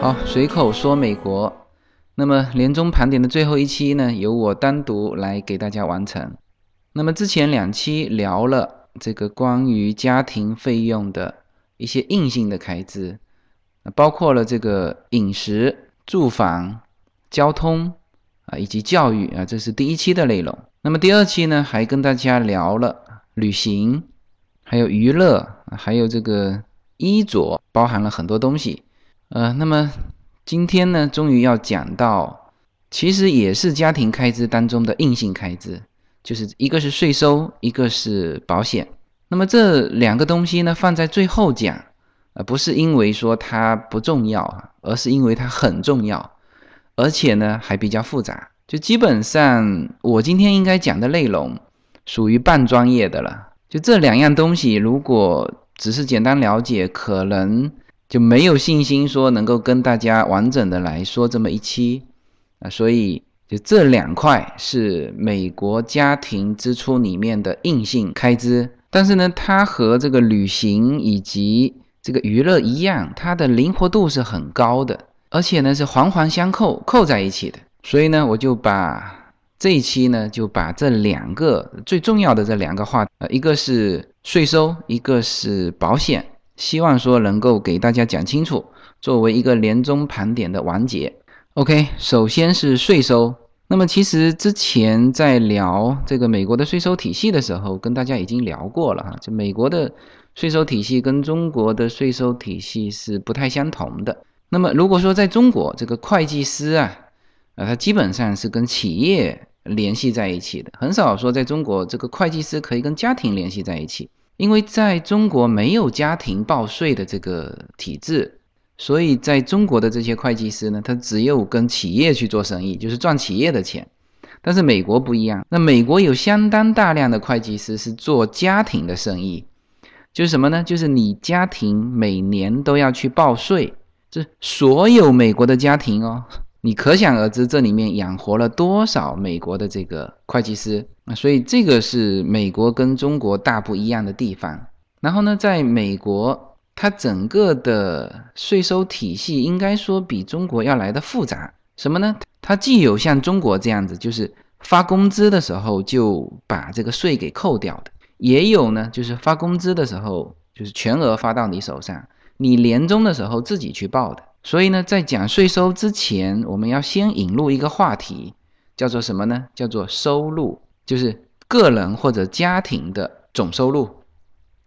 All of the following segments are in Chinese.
好，随口说美国。那么年终盘点的最后一期呢，由我单独来给大家完成。那么之前两期聊了这个关于家庭费用的一些硬性的开支，包括了这个饮食、住房、交通啊，以及教育啊，这是第一期的内容。那么第二期呢，还跟大家聊了旅行，还有娱乐，还有这个衣着，包含了很多东西。呃，那么今天呢，终于要讲到，其实也是家庭开支当中的硬性开支，就是一个是税收，一个是保险。那么这两个东西呢，放在最后讲，呃，不是因为说它不重要，而是因为它很重要，而且呢还比较复杂。就基本上我今天应该讲的内容，属于半专业的了。就这两样东西，如果只是简单了解，可能就没有信心说能够跟大家完整的来说这么一期啊。所以就这两块是美国家庭支出里面的硬性开支。但是呢，它和这个旅行以及这个娱乐一样，它的灵活度是很高的，而且呢是环环相扣，扣在一起的。所以呢，我就把这一期呢，就把这两个最重要的这两个话，呃，一个是税收，一个是保险，希望说能够给大家讲清楚，作为一个年终盘点的完结。OK，首先是税收。那么其实之前在聊这个美国的税收体系的时候，跟大家已经聊过了哈。就美国的税收体系跟中国的税收体系是不太相同的。那么如果说在中国，这个会计师啊，啊，他基本上是跟企业联系在一起的，很少说在中国这个会计师可以跟家庭联系在一起，因为在中国没有家庭报税的这个体制。所以，在中国的这些会计师呢，他只有跟企业去做生意，就是赚企业的钱。但是美国不一样，那美国有相当大量的会计师是做家庭的生意，就是什么呢？就是你家庭每年都要去报税，这所有美国的家庭哦，你可想而知，这里面养活了多少美国的这个会计师啊！所以这个是美国跟中国大不一样的地方。然后呢，在美国。它整个的税收体系应该说比中国要来的复杂，什么呢？它既有像中国这样子，就是发工资的时候就把这个税给扣掉的，也有呢，就是发工资的时候就是全额发到你手上，你年终的时候自己去报的。所以呢，在讲税收之前，我们要先引入一个话题，叫做什么呢？叫做收入，就是个人或者家庭的总收入。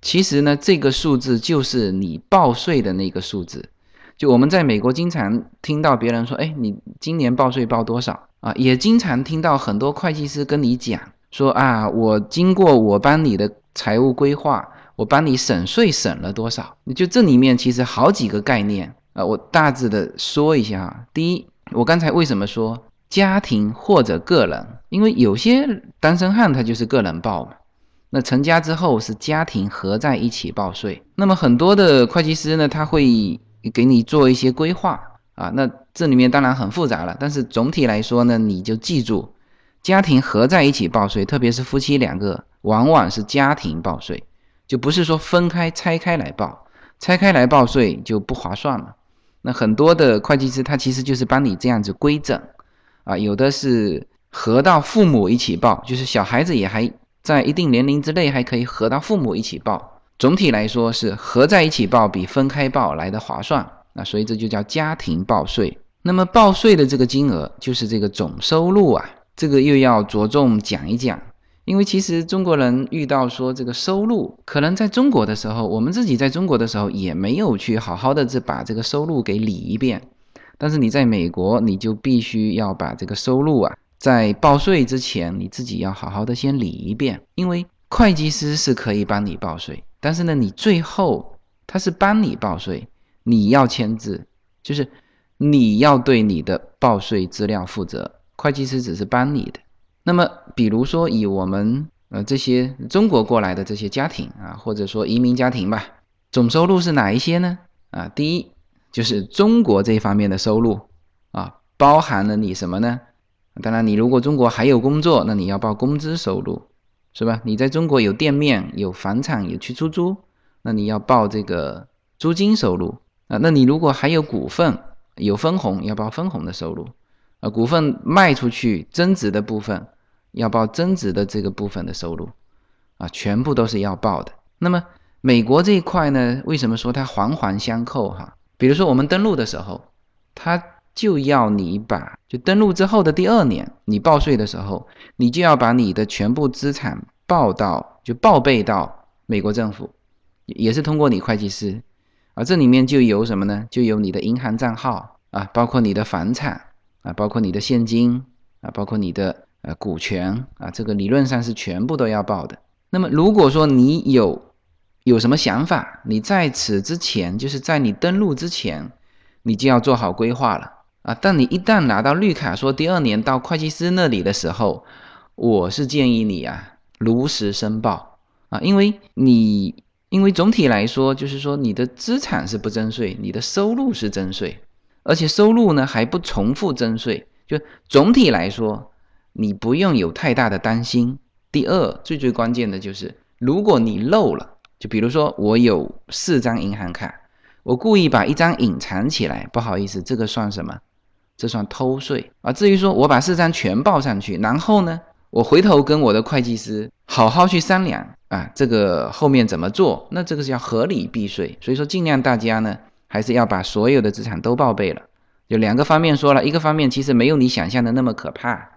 其实呢，这个数字就是你报税的那个数字。就我们在美国经常听到别人说：“哎，你今年报税报多少啊？”也经常听到很多会计师跟你讲说：“啊，我经过我帮你的财务规划，我帮你省税省了多少？”就这里面其实好几个概念啊，我大致的说一下啊。第一，我刚才为什么说家庭或者个人？因为有些单身汉他就是个人报嘛。那成家之后是家庭合在一起报税，那么很多的会计师呢，他会给你做一些规划啊，那这里面当然很复杂了，但是总体来说呢，你就记住，家庭合在一起报税，特别是夫妻两个，往往是家庭报税，就不是说分开拆开来报，拆开来报税就不划算了。那很多的会计师他其实就是帮你这样子规整啊，有的是合到父母一起报，就是小孩子也还。在一定年龄之内，还可以和到父母一起报。总体来说，是合在一起报比分开报来的划算。那所以这就叫家庭报税。那么报税的这个金额就是这个总收入啊，这个又要着重讲一讲。因为其实中国人遇到说这个收入，可能在中国的时候，我们自己在中国的时候也没有去好好的这把这个收入给理一遍。但是你在美国，你就必须要把这个收入啊。在报税之前，你自己要好好的先理一遍，因为会计师是可以帮你报税，但是呢，你最后他是帮你报税，你要签字，就是你要对你的报税资料负责，会计师只是帮你的。那么，比如说以我们呃这些中国过来的这些家庭啊，或者说移民家庭吧，总收入是哪一些呢？啊，第一就是中国这方面的收入啊，包含了你什么呢？当然，你如果中国还有工作，那你要报工资收入是吧？你在中国有店面、有房产、有去出租，那你要报这个租金收入啊。那你如果还有股份、有分红，要报分红的收入啊。股份卖出去增值的部分，要报增值的这个部分的收入啊，全部都是要报的。那么美国这一块呢，为什么说它环环相扣哈？比如说我们登录的时候，它就要你把就登录之后的第二年，你报税的时候，你就要把你的全部资产报到就报备到美国政府，也是通过你会计师啊，这里面就有什么呢？就有你的银行账号啊，包括你的房产啊，包括你的现金啊，包括你的呃股权啊，这个理论上是全部都要报的。那么如果说你有有什么想法，你在此之前，就是在你登录之前，你就要做好规划了。啊，但你一旦拿到绿卡，说第二年到会计师那里的时候，我是建议你啊，如实申报啊，因为你因为总体来说，就是说你的资产是不征税，你的收入是征税，而且收入呢还不重复征税，就总体来说，你不用有太大的担心。第二，最最关键的就是，如果你漏了，就比如说我有四张银行卡，我故意把一张隐藏起来，不好意思，这个算什么？这算偷税啊！至于说我把四张全报上去，然后呢，我回头跟我的会计师好好去商量啊，这个后面怎么做？那这个是要合理避税，所以说尽量大家呢还是要把所有的资产都报备了。就两个方面说了，一个方面其实没有你想象的那么可怕，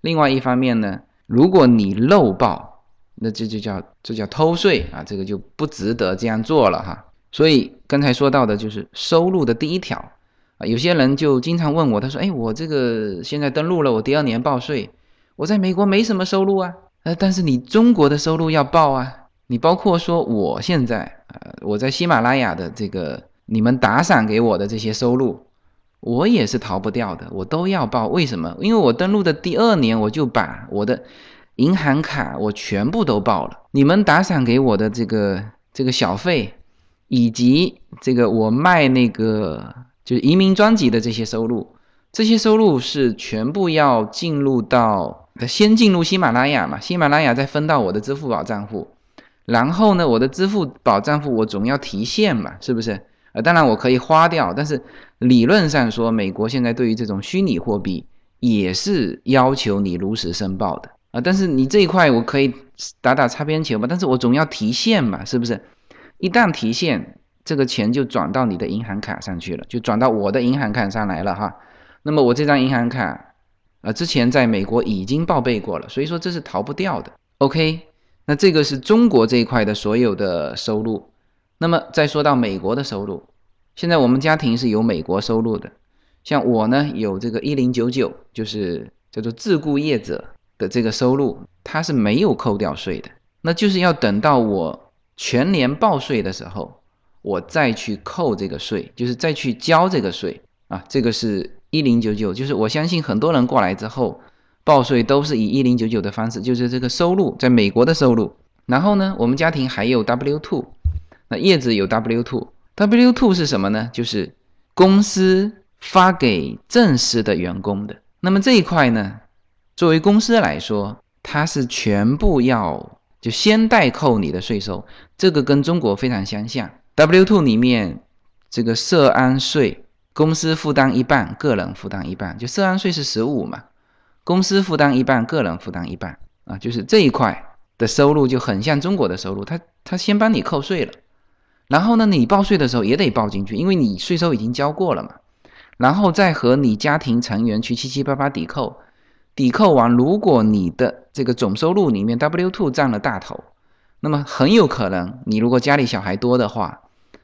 另外一方面呢，如果你漏报，那这就叫这叫偷税啊，这个就不值得这样做了哈。所以刚才说到的就是收入的第一条。啊，有些人就经常问我，他说：“哎，我这个现在登录了，我第二年报税，我在美国没什么收入啊，呃，但是你中国的收入要报啊，你包括说我现在，呃，我在喜马拉雅的这个你们打赏给我的这些收入，我也是逃不掉的，我都要报。为什么？因为我登录的第二年，我就把我的银行卡我全部都报了，你们打赏给我的这个这个小费，以及这个我卖那个。”就是移民专辑的这些收入，这些收入是全部要进入到，先进入喜马拉雅嘛，喜马拉雅再分到我的支付宝账户，然后呢，我的支付宝账户我总要提现嘛，是不是？呃，当然我可以花掉，但是理论上说，美国现在对于这种虚拟货币也是要求你如实申报的啊。但是你这一块我可以打打擦边球嘛，但是我总要提现嘛，是不是？一旦提现。这个钱就转到你的银行卡上去了，就转到我的银行卡上来了哈。那么我这张银行卡，呃，之前在美国已经报备过了，所以说这是逃不掉的。OK，那这个是中国这一块的所有的收入。那么再说到美国的收入，现在我们家庭是有美国收入的，像我呢有这个一零九九，就是叫做自雇业者的这个收入，它是没有扣掉税的，那就是要等到我全年报税的时候。我再去扣这个税，就是再去交这个税啊，这个是一零九九，就是我相信很多人过来之后报税都是以一零九九的方式，就是这个收入在美国的收入。然后呢，我们家庭还有 W two，那叶子有 W two，W two 是什么呢？就是公司发给正式的员工的。那么这一块呢，作为公司来说，它是全部要就先代扣你的税收，这个跟中国非常相像。W two 里面，这个社安税，公司负担一半，个人负担一半，就社安税是十五嘛，公司负担一半，个人负担一半啊，就是这一块的收入就很像中国的收入，他他先帮你扣税了，然后呢，你报税的时候也得报进去，因为你税收已经交过了嘛，然后再和你家庭成员去七七八八抵扣，抵扣完，如果你的这个总收入里面 W two 占了大头，那么很有可能你如果家里小孩多的话。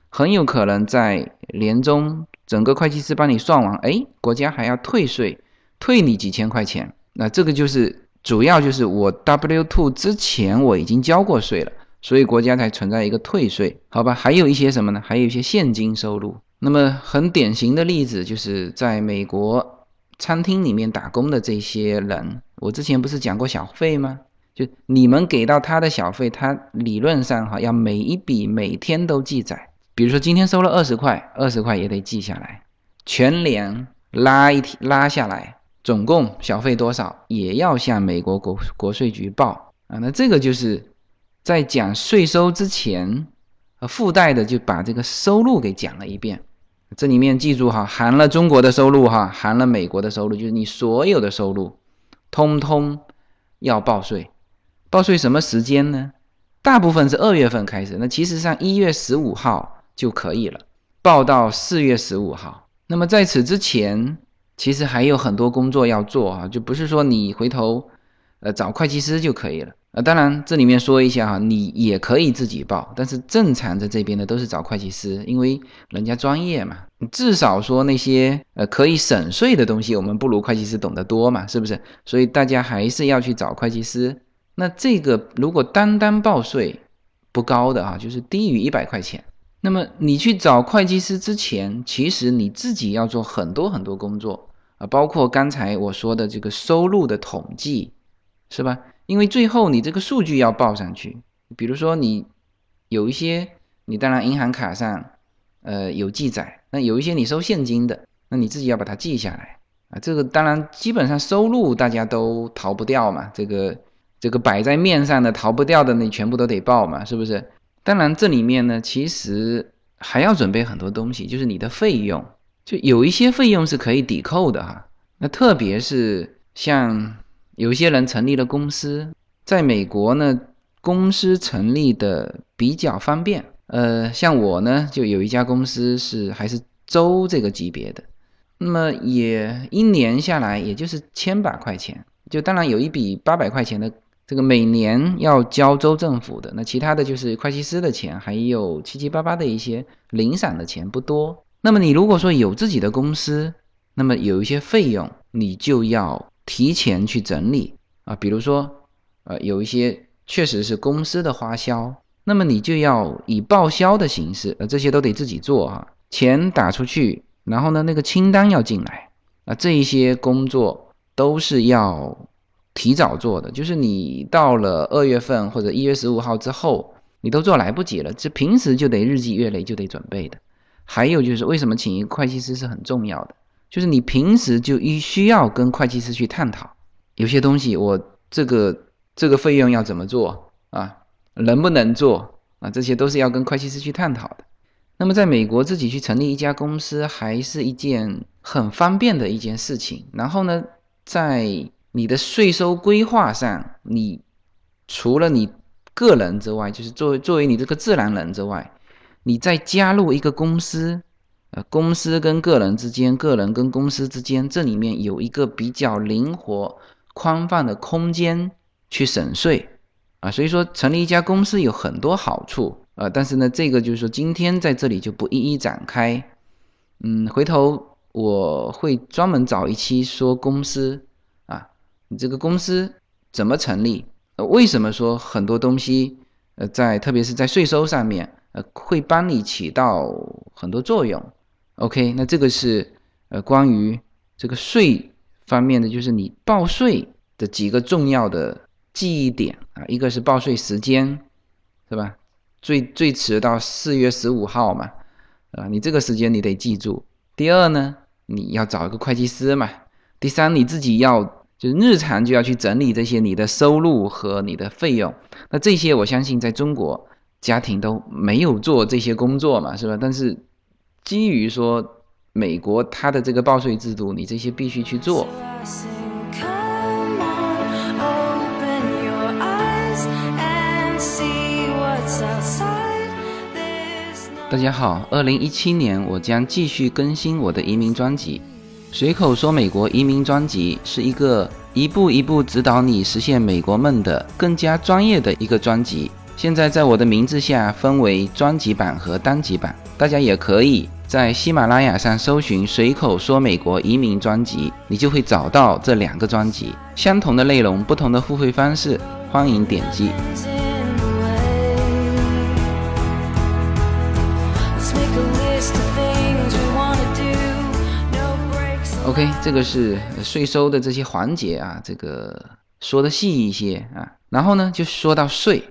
很有可能在年终，整个会计师帮你算完，哎，国家还要退税，退你几千块钱。那这个就是主要就是我 W two 之前我已经交过税了，所以国家才存在一个退税，好吧？还有一些什么呢？还有一些现金收入。那么很典型的例子就是在美国餐厅里面打工的这些人，我之前不是讲过小费吗？就你们给到他的小费，他理论上哈要每一笔每天都记载。比如说今天收了二十块，二十块也得记下来，全年拉一拉下来，总共小费多少也要向美国国国税局报。啊。那这个就是在讲税收之前，呃，附带的就把这个收入给讲了一遍。这里面记住哈，含了中国的收入哈，含了美国的收入，就是你所有的收入，通通要报税。报税什么时间呢？大部分是二月份开始，那其实上一月十五号就可以了，报到四月十五号。那么在此之前，其实还有很多工作要做啊，就不是说你回头。呃，找会计师就可以了。呃，当然这里面说一下哈，你也可以自己报，但是正常在这边呢都是找会计师，因为人家专业嘛。至少说那些呃可以省税的东西，我们不如会计师懂得多嘛，是不是？所以大家还是要去找会计师。那这个如果单单报税不高的啊，就是低于一百块钱，那么你去找会计师之前，其实你自己要做很多很多工作啊，包括刚才我说的这个收入的统计。是吧？因为最后你这个数据要报上去，比如说你有一些，你当然银行卡上，呃有记载，那有一些你收现金的，那你自己要把它记下来啊。这个当然基本上收入大家都逃不掉嘛，这个这个摆在面上的逃不掉的，你全部都得报嘛，是不是？当然这里面呢，其实还要准备很多东西，就是你的费用，就有一些费用是可以抵扣的哈。那特别是像。有些人成立了公司，在美国呢，公司成立的比较方便。呃，像我呢，就有一家公司是还是州这个级别的，那么也一年下来也就是千把块钱，就当然有一笔八百块钱的这个每年要交州政府的，那其他的就是会计师的钱，还有七七八八的一些零散的钱不多。那么你如果说有自己的公司，那么有一些费用你就要。提前去整理啊，比如说，呃，有一些确实是公司的花销，那么你就要以报销的形式，呃，这些都得自己做哈，钱打出去，然后呢，那个清单要进来啊，这一些工作都是要提早做的，就是你到了二月份或者一月十五号之后，你都做来不及了，这平时就得日积月累就得准备的。还有就是为什么请一个会计师是很重要的。就是你平时就一需要跟会计师去探讨，有些东西我这个这个费用要怎么做啊，能不能做啊，这些都是要跟会计师去探讨的。那么在美国自己去成立一家公司还是一件很方便的一件事情。然后呢，在你的税收规划上，你除了你个人之外，就是作为作为你这个自然人之外，你再加入一个公司。呃，公司跟个人之间，个人跟公司之间，这里面有一个比较灵活、宽泛的空间去省税啊。所以说，成立一家公司有很多好处啊。但是呢，这个就是说，今天在这里就不一一展开。嗯，回头我会专门找一期说公司啊，你这个公司怎么成立？呃，为什么说很多东西呃，在特别是在税收上面呃，会帮你起到很多作用？OK，那这个是呃关于这个税方面的，就是你报税的几个重要的记忆点啊，一个是报税时间，是吧？最最迟到四月十五号嘛，啊，你这个时间你得记住。第二呢，你要找一个会计师嘛。第三，你自己要就是日常就要去整理这些你的收入和你的费用。那这些我相信在中国家庭都没有做这些工作嘛，是吧？但是。基于说美国它的这个报税制度，你这些必须去做。大家好，二零一七年我将继续更新我的移民专辑，随口说美国移民专辑是一个一步一步指导你实现美国梦的更加专业的一个专辑。现在在我的名字下分为专辑版和单集版，大家也可以。在喜马拉雅上搜寻“随口说美国移民”专辑，你就会找到这两个专辑，相同的内容，不同的付费方式，欢迎点击。OK，这个是税收的这些环节啊，这个说的细一些啊，然后呢就说到税，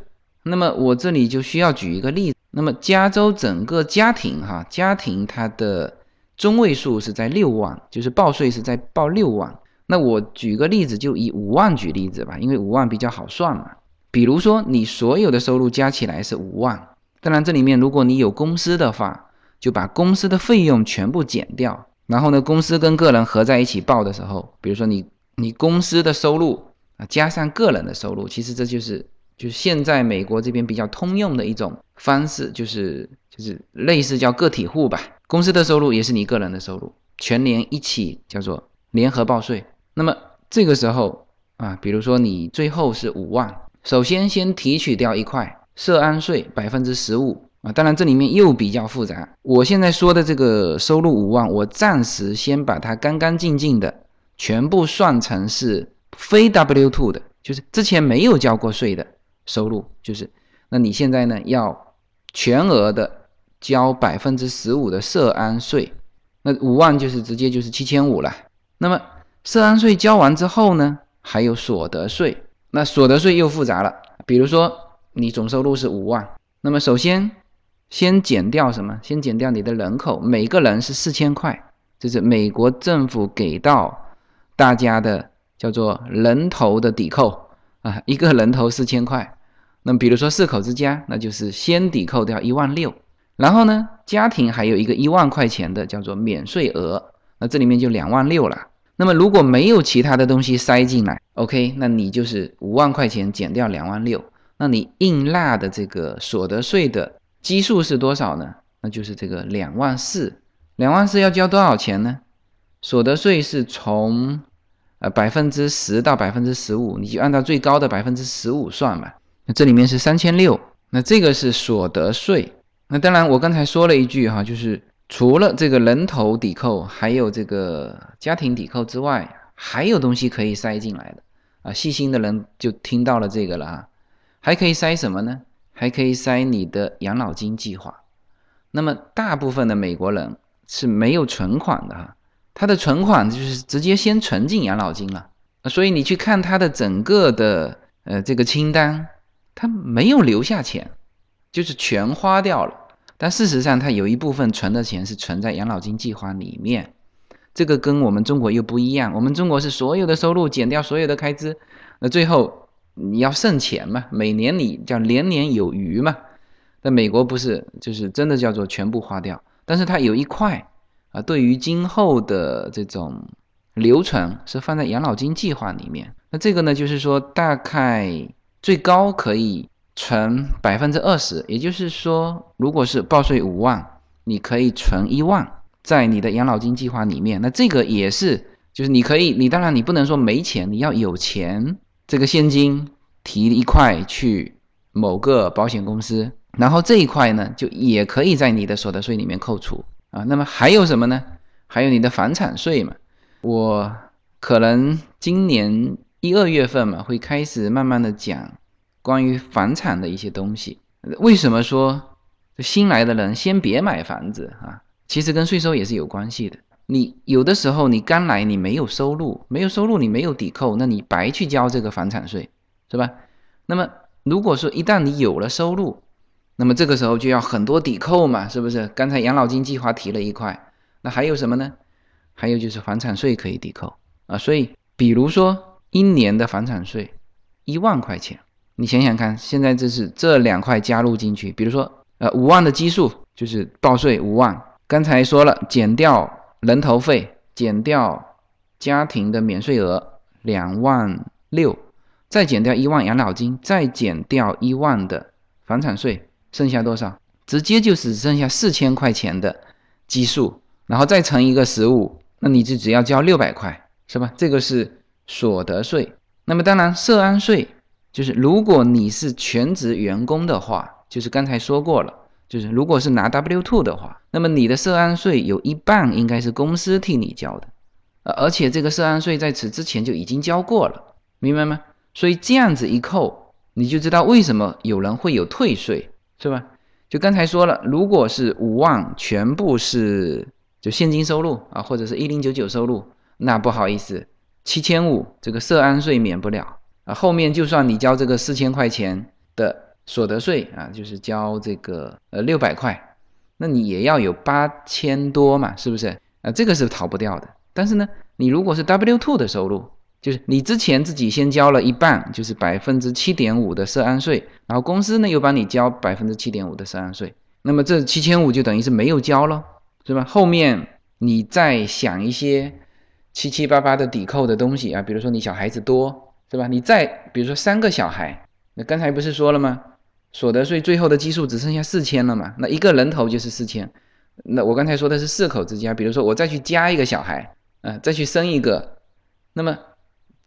那么我这里就需要举一个例子。那么加州整个家庭哈，家庭它的中位数是在六万，就是报税是在报六万。那我举个例子，就以五万举例子吧，因为五万比较好算嘛。比如说你所有的收入加起来是五万，当然这里面如果你有公司的话，就把公司的费用全部减掉，然后呢，公司跟个人合在一起报的时候，比如说你你公司的收入啊加上个人的收入，其实这就是就是现在美国这边比较通用的一种方式，就是就是类似叫个体户吧，公司的收入也是你个人的收入，全年一起叫做联合报税。那么这个时候啊，比如说你最后是五万，首先先提取掉一块涉安税百分之十五。啊，当然这里面又比较复杂。我现在说的这个收入五万，我暂时先把它干干净净的全部算成是非 W two 的，就是之前没有交过税的收入。就是，那你现在呢要全额的交百分之十五的涉安税，那五万就是直接就是七千五了。那么涉安税交完之后呢，还有所得税。那所得税又复杂了，比如说你总收入是五万，那么首先。先减掉什么？先减掉你的人口，每个人是四千块，这是美国政府给到大家的叫做人头的抵扣啊，一个人头四千块。那比如说四口之家，那就是先抵扣掉一万六，然后呢，家庭还有一个一万块钱的叫做免税额，那这里面就两万六了。那么如果没有其他的东西塞进来，OK，那你就是五万块钱减掉两万六，那你应纳的这个所得税的。基数是多少呢？那就是这个两万四，两万四要交多少钱呢？所得税是从百分之十到百分之十五，你就按照最高的百分之十五算嘛。那这里面是三千六，那这个是所得税。那当然，我刚才说了一句哈，就是除了这个人头抵扣，还有这个家庭抵扣之外，还有东西可以塞进来的啊。细心的人就听到了这个了啊，还可以塞什么呢？还可以塞你的养老金计划，那么大部分的美国人是没有存款的哈，他的存款就是直接先存进养老金了，所以你去看他的整个的呃这个清单，他没有留下钱，就是全花掉了。但事实上，他有一部分存的钱是存在养老金计划里面，这个跟我们中国又不一样。我们中国是所有的收入减掉所有的开支，那最后。你要剩钱嘛？每年你叫年年有余嘛？那美国不是，就是真的叫做全部花掉。但是它有一块啊，对于今后的这种流程是放在养老金计划里面。那这个呢，就是说大概最高可以存百分之二十，也就是说，如果是报税五万，你可以存一万在你的养老金计划里面。那这个也是，就是你可以，你当然你不能说没钱，你要有钱。这个现金提一块去某个保险公司，然后这一块呢，就也可以在你的所得税里面扣除啊。那么还有什么呢？还有你的房产税嘛。我可能今年一二月份嘛，会开始慢慢的讲关于房产的一些东西。为什么说新来的人先别买房子啊？其实跟税收也是有关系的。你有的时候你刚来，你没有收入，没有收入，你没有抵扣，那你白去交这个房产税，是吧？那么如果说一旦你有了收入，那么这个时候就要很多抵扣嘛，是不是？刚才养老金计划提了一块，那还有什么呢？还有就是房产税可以抵扣啊。所以，比如说一年的房产税一万块钱，你想想看，现在这是这两块加入进去，比如说呃五万的基数就是报税五万，刚才说了减掉。人头费减掉家庭的免税额两万六，再减掉一万养老金，再减掉一万的房产税，剩下多少？直接就只剩下四千块钱的基数，然后再乘一个十五，那你就只要交六百块，是吧？这个是所得税。那么当然，涉安税就是如果你是全职员工的话，就是刚才说过了。就是如果是拿 W two 的话，那么你的涉安税有一半应该是公司替你交的，而且这个涉安税在此之前就已经交过了，明白吗？所以这样子一扣，你就知道为什么有人会有退税，是吧？就刚才说了，如果是五万全部是就现金收入啊，或者是一零九九收入，那不好意思，七千五这个涉安税免不了啊，后面就算你交这个四千块钱的。所得税啊，就是交这个呃六百块，那你也要有八千多嘛，是不是？啊，这个是逃不掉的。但是呢，你如果是 W two 的收入，就是你之前自己先交了一半，就是百分之七点五的涉案税，然后公司呢又帮你交百分之七点五的涉案税，那么这七千五就等于是没有交了，是吧？后面你再想一些七七八八的抵扣的东西啊，比如说你小孩子多，是吧？你再比如说三个小孩，那刚才不是说了吗？所得税最后的基数只剩下四千了嘛？那一个人头就是四千。那我刚才说的是四口之家，比如说我再去加一个小孩，啊，再去生一个，那么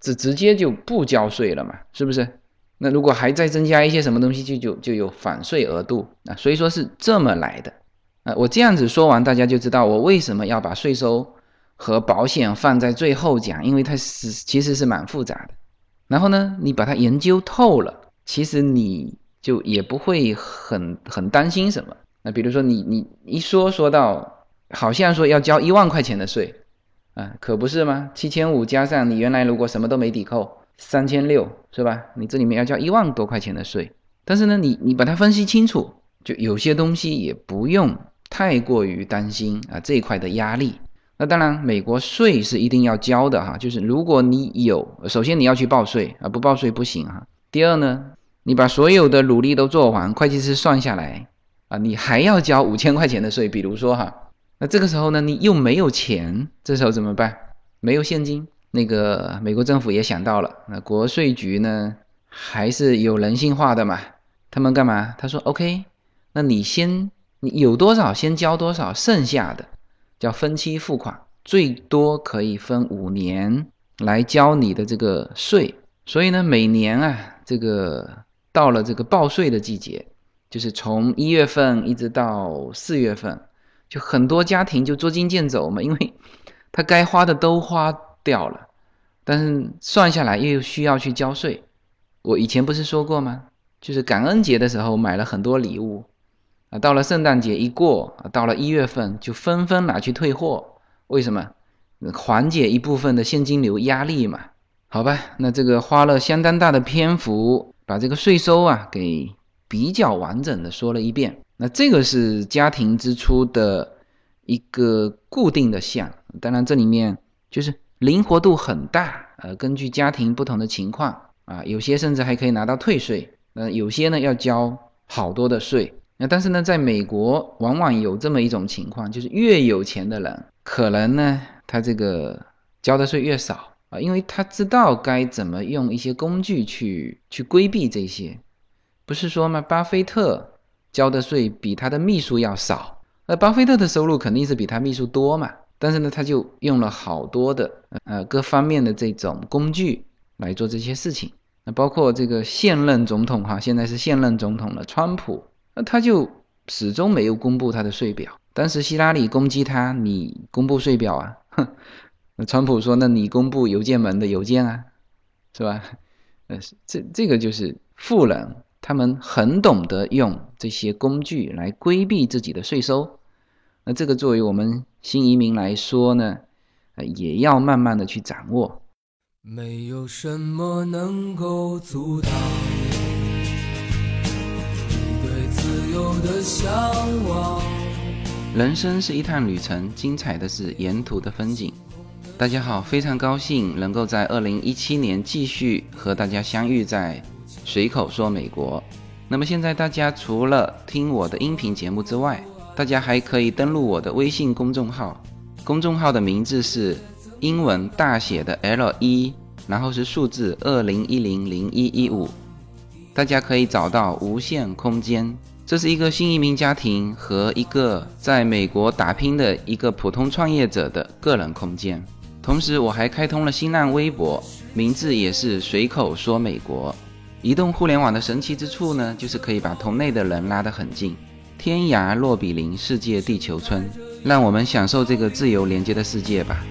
直直接就不交税了嘛？是不是？那如果还再增加一些什么东西，就就就有返税额度啊。所以说是这么来的啊。我这样子说完，大家就知道我为什么要把税收和保险放在最后讲，因为它是其实是蛮复杂的。然后呢，你把它研究透了，其实你就也不会很很担心什么。那比如说你你一说说到，好像说要交一万块钱的税，啊，可不是吗？七千五加上你原来如果什么都没抵扣，三千六是吧？你这里面要交一万多块钱的税，但是呢，你你把它分析清楚，就有些东西也不用太过于担心啊这一块的压力。那当然，美国税是一定要交的哈，就是如果你有，首先你要去报税啊，不报税不行哈。第二呢，你把所有的努力都做完，会计师算下来。啊，你还要交五千块钱的税，比如说哈，那这个时候呢，你又没有钱，这时候怎么办？没有现金，那个美国政府也想到了，那国税局呢还是有人性化的嘛，他们干嘛？他说 OK，那你先你有多少先交多少，剩下的叫分期付款，最多可以分五年来交你的这个税，所以呢，每年啊，这个到了这个报税的季节。就是从一月份一直到四月份，就很多家庭就捉襟见肘嘛，因为 他该花的都花掉了，但是算下来又需要去交税。我以前不是说过吗？就是感恩节的时候买了很多礼物，啊，到了圣诞节一过，到了一月份就纷纷拿去退货。为什么？缓解一部分的现金流压力嘛。好吧，那这个花了相当大的篇幅把这个税收啊给。比较完整的说了一遍，那这个是家庭支出的一个固定的项，当然这里面就是灵活度很大，呃，根据家庭不同的情况啊，有些甚至还可以拿到退税，那，有些呢要交好多的税，那但是呢，在美国往往有这么一种情况，就是越有钱的人，可能呢他这个交的税越少啊，因为他知道该怎么用一些工具去去规避这些。不是说吗？巴菲特交的税比他的秘书要少，那巴菲特的收入肯定是比他秘书多嘛。但是呢，他就用了好多的呃各方面的这种工具来做这些事情。那包括这个现任总统哈，现在是现任总统了，川普，那他就始终没有公布他的税表。当时希拉里攻击他，你公布税表啊？哼，那川普说，那你公布邮件门的邮件啊，是吧？呃，这这个就是富人。他们很懂得用这些工具来规避自己的税收，那这个作为我们新移民来说呢，呃，也要慢慢的去掌握。没有什么能够阻挡你对自由的向往。人生是一趟旅程，精彩的是沿途的风景。大家好，非常高兴能够在二零一七年继续和大家相遇在。随口说美国，那么现在大家除了听我的音频节目之外，大家还可以登录我的微信公众号，公众号的名字是英文大写的 L 一，然后是数字二零一零零一一五，大家可以找到无限空间，这是一个新移民家庭和一个在美国打拼的一个普通创业者的个人空间。同时，我还开通了新浪微博，名字也是随口说美国。移动互联网的神奇之处呢，就是可以把同类的人拉得很近，天涯若比邻，世界地球村，让我们享受这个自由连接的世界吧。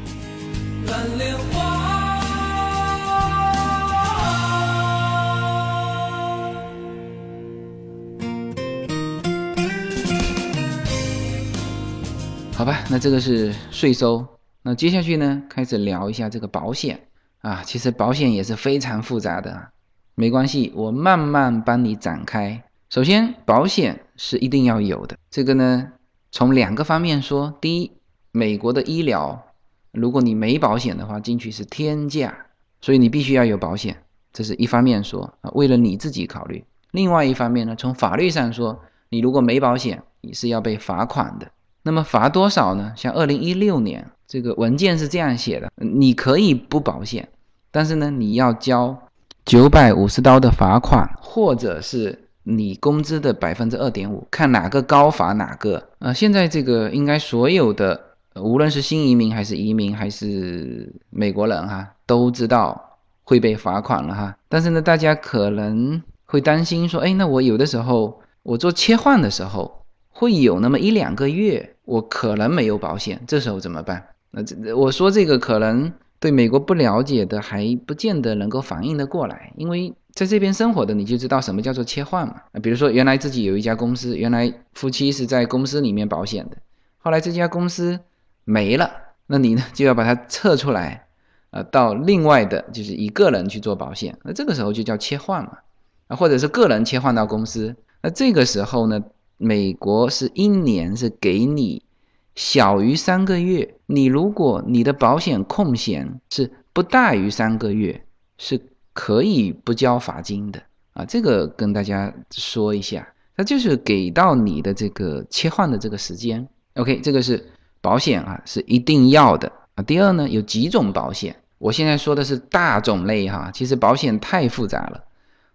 好吧，那这个是税收，那接下去呢，开始聊一下这个保险啊，其实保险也是非常复杂的。没关系，我慢慢帮你展开。首先，保险是一定要有的。这个呢，从两个方面说。第一，美国的医疗，如果你没保险的话，进去是天价所以你必须要有保险，这是一方面说啊，为了你自己考虑。另外一方面呢，从法律上说，你如果没保险，你是要被罚款的。那么罚多少呢？像二零一六年这个文件是这样写的：你可以不保险，但是呢，你要交九百五十刀的罚款，或者是你工资的百分之二点五，看哪个高罚哪个。呃，现在这个应该所有的，无论是新移民还是移民还是美国人哈，都知道会被罚款了哈。但是呢，大家可能会担心说，哎，那我有的时候我做切换的时候。会有那么一两个月，我可能没有保险，这时候怎么办？那这我说这个可能对美国不了解的还不见得能够反应得过来，因为在这边生活的你就知道什么叫做切换嘛。比如说原来自己有一家公司，原来夫妻是在公司里面保险的，后来这家公司没了，那你呢就要把它撤出来，呃，到另外的就是一个人去做保险，那这个时候就叫切换嘛，啊，或者是个人切换到公司，那这个时候呢？美国是一年是给你小于三个月，你如果你的保险空闲是不大于三个月，是可以不交罚金的啊。这个跟大家说一下，它就是给到你的这个切换的这个时间。OK，这个是保险啊，是一定要的啊。第二呢，有几种保险，我现在说的是大种类哈，其实保险太复杂了，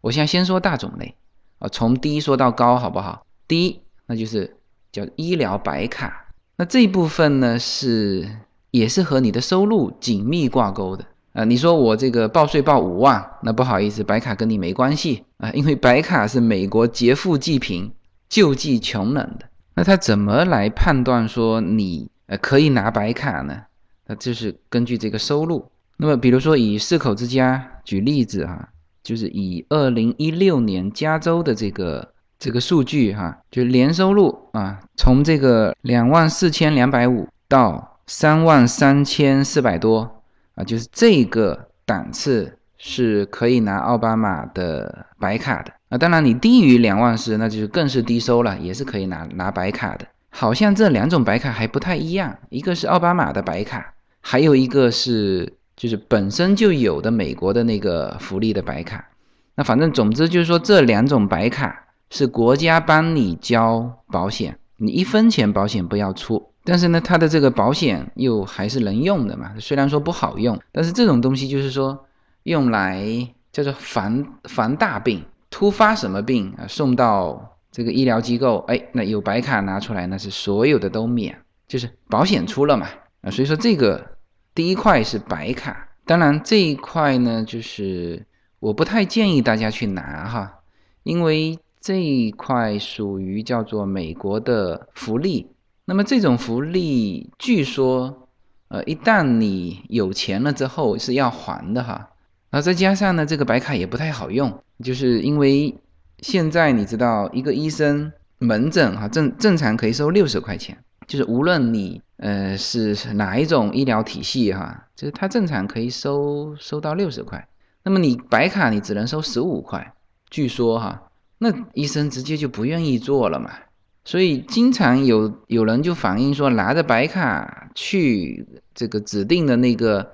我现在先说大种类啊，从低说到高，好不好？第一，那就是叫医疗白卡，那这一部分呢是也是和你的收入紧密挂钩的啊。你说我这个报税报五万，那不好意思，白卡跟你没关系啊，因为白卡是美国劫富济贫、救济穷人的。那他怎么来判断说你呃可以拿白卡呢？那就是根据这个收入。那么比如说以四口之家举例子哈，就是以二零一六年加州的这个。这个数据哈，就年收入啊，从这个两万四千两百五到三万三千四百多啊，就是这个档次是可以拿奥巴马的白卡的啊。当然，你低于两万四，那就是更是低收了，也是可以拿拿白卡的。好像这两种白卡还不太一样，一个是奥巴马的白卡，还有一个是就是本身就有的美国的那个福利的白卡。那反正总之就是说这两种白卡。是国家帮你交保险，你一分钱保险不要出。但是呢，它的这个保险又还是能用的嘛。虽然说不好用，但是这种东西就是说用来叫做防防大病，突发什么病啊，送到这个医疗机构，哎，那有白卡拿出来，那是所有的都免，就是保险出了嘛啊。所以说这个第一块是白卡，当然这一块呢，就是我不太建议大家去拿哈，因为。这一块属于叫做美国的福利，那么这种福利据说，呃，一旦你有钱了之后是要还的哈。然后再加上呢，这个白卡也不太好用，就是因为现在你知道，一个医生门诊哈正正常可以收六十块钱，就是无论你呃是哪一种医疗体系哈，就是他正常可以收收到六十块，那么你白卡你只能收十五块，据说哈。那医生直接就不愿意做了嘛，所以经常有有人就反映说，拿着白卡去这个指定的那个